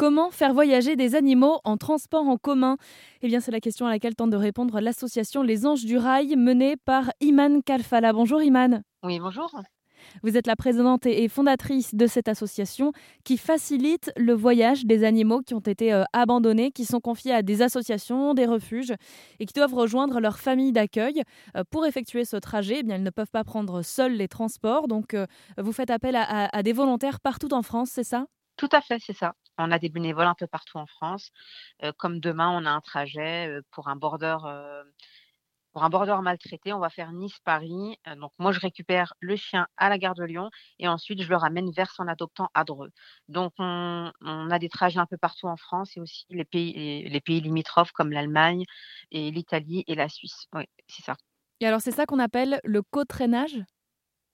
Comment faire voyager des animaux en transport en commun Eh bien, c'est la question à laquelle tente de répondre l'association Les Anges du Rail, menée par Iman Kalfala. Bonjour Iman. Oui, bonjour. Vous êtes la présidente et fondatrice de cette association qui facilite le voyage des animaux qui ont été euh, abandonnés, qui sont confiés à des associations, des refuges et qui doivent rejoindre leur famille d'accueil. Euh, pour effectuer ce trajet, eh bien, ils ne peuvent pas prendre seuls les transports. Donc, euh, vous faites appel à des volontaires partout en France, c'est ça? Tout à fait, c'est ça. On a des bénévoles un peu partout en France. comme demain, on a un trajet pour un border, pour un border maltraité. On va faire Nice-Paris. donc moi, je récupère le chien à la gare de Lyon et ensuite je le ramène vers son adoptant à Dreux. Donc on, a des trajets un peu partout en France et aussi les pays, les pays limitrophes comme l'Allemagne et l'Italie et la Suisse. Oui, c'est ça. Et alors c'est ça qu'on appelle le co-traînage?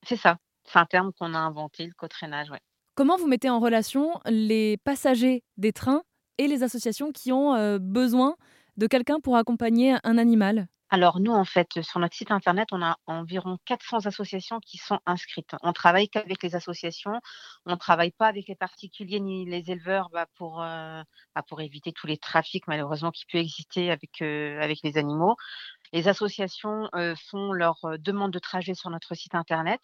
C'est ça. C'est un terme qu'on a inventé, le co-traînage, oui. Comment vous mettez en relation les passagers des trains et les associations qui ont euh, besoin de quelqu'un pour accompagner un animal? Alors nous, en fait, sur notre site internet, on a environ 400 associations qui sont inscrites. On travaille qu'avec les associations, on ne travaille pas avec les particuliers ni les éleveurs bah, pour, euh, bah, pour éviter tous les trafics malheureusement qui peuvent exister avec, euh, avec les animaux. Les associations font leur demande de trajet sur notre site internet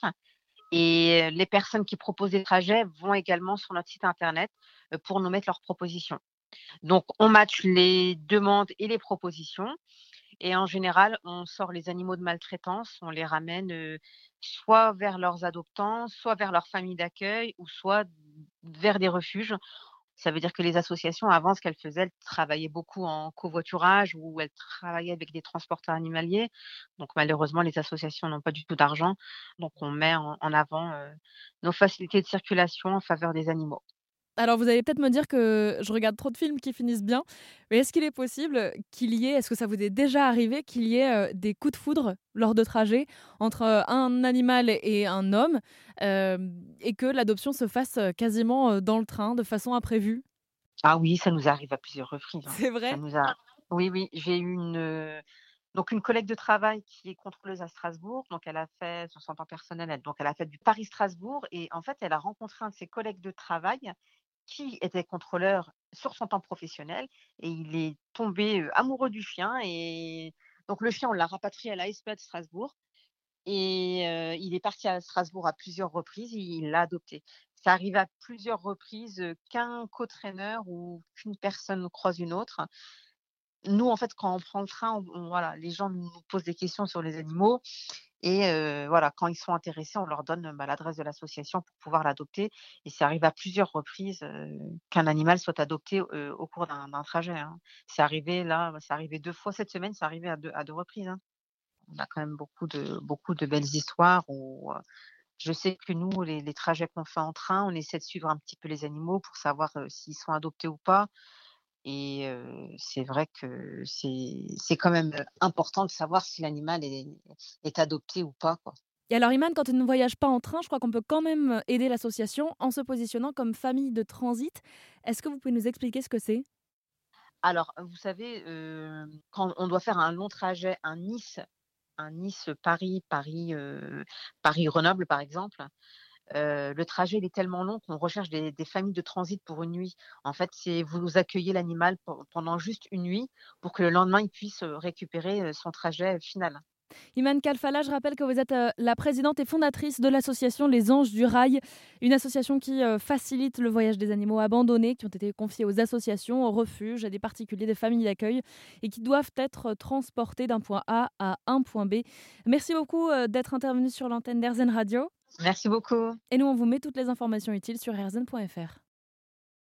et les personnes qui proposent des trajets vont également sur notre site internet pour nous mettre leurs propositions. Donc, on match les demandes et les propositions. Et en général, on sort les animaux de maltraitance, on les ramène soit vers leurs adoptants, soit vers leur famille d'accueil, ou soit vers des refuges. Ça veut dire que les associations, avant, ce qu'elles faisaient, elles travaillaient beaucoup en covoiturage ou elles travaillaient avec des transporteurs animaliers. Donc, malheureusement, les associations n'ont pas du tout d'argent. Donc, on met en, avant nos facilités de circulation en faveur des animaux. Alors vous allez peut-être me dire que je regarde trop de films qui finissent bien, mais est-ce qu'il est possible qu'il y ait, est-ce que ça vous est déjà arrivé qu'il y ait euh, des coups de foudre lors de trajets entre euh, un animal et un homme euh, et que l'adoption se fasse quasiment dans le train de façon imprévue? Ah oui, ça nous arrive à plusieurs reprises. Hein. C'est vrai? Oui, oui, j'ai eu une... Donc une collègue de travail qui est contrôleuse à Strasbourg, donc elle a fait son temps personnel, donc elle a fait du Paris-Strasbourg et en fait elle a rencontré un de ses collègues de travail qui était contrôleur sur son temps professionnel et il est tombé amoureux du chien et donc le chien on l'a rapatrié à la SPA de Strasbourg et il est parti à Strasbourg à plusieurs reprises et il l'a adopté. Ça arrive à plusieurs reprises qu'un co-traîneur ou qu'une personne croise une autre. Nous, en fait, quand on prend le train, voilà, les gens nous posent des questions sur les animaux et voilà, quand ils sont intéressés, on leur donne bah, l'adresse de l'association pour pouvoir l'adopter. Et ça arrive à plusieurs reprises qu'un animal soit adopté au cours d'un trajet. Hein. C'est arrivé là, c'est arrivé deux fois cette semaine, c'est arrivé à deux, reprises. Hein. On a quand même beaucoup de, belles histoires où je sais que nous, les trajets qu'on fait en train, on essaie de suivre un petit peu les animaux pour savoir s'ils sont adoptés ou pas. Et c'est vrai que c'est quand même important de savoir si l'animal est, est, adopté ou pas. Quoi. Et alors, Iman, quand on ne voyage pas en train, je crois qu'on peut quand même aider l'association en se positionnant comme famille de transit. Est-ce que vous pouvez nous expliquer ce que c'est? Alors, vous savez, quand on doit faire un long trajet, un Nice, un Nice-Paris, Paris, Paris-Grenoble, par exemple, le trajet est tellement long qu'on recherche des, familles de transit pour une nuit. En fait, c'est vous accueillez l'animal pendant juste une nuit pour que le lendemain il puisse récupérer son trajet final. Iman Kalfala, je rappelle que vous êtes la présidente et fondatrice de l'association Les Anges du Rail, une association qui facilite le voyage des animaux abandonnés qui ont été confiés aux associations, aux refuges, à des particuliers, des familles d'accueil et qui doivent être transportés d'un point A à un point B. Merci beaucoup d'être intervenu sur l'antenne d'Airzen Radio. Merci beaucoup. Et nous, on vous met toutes les informations utiles sur rzn.fr.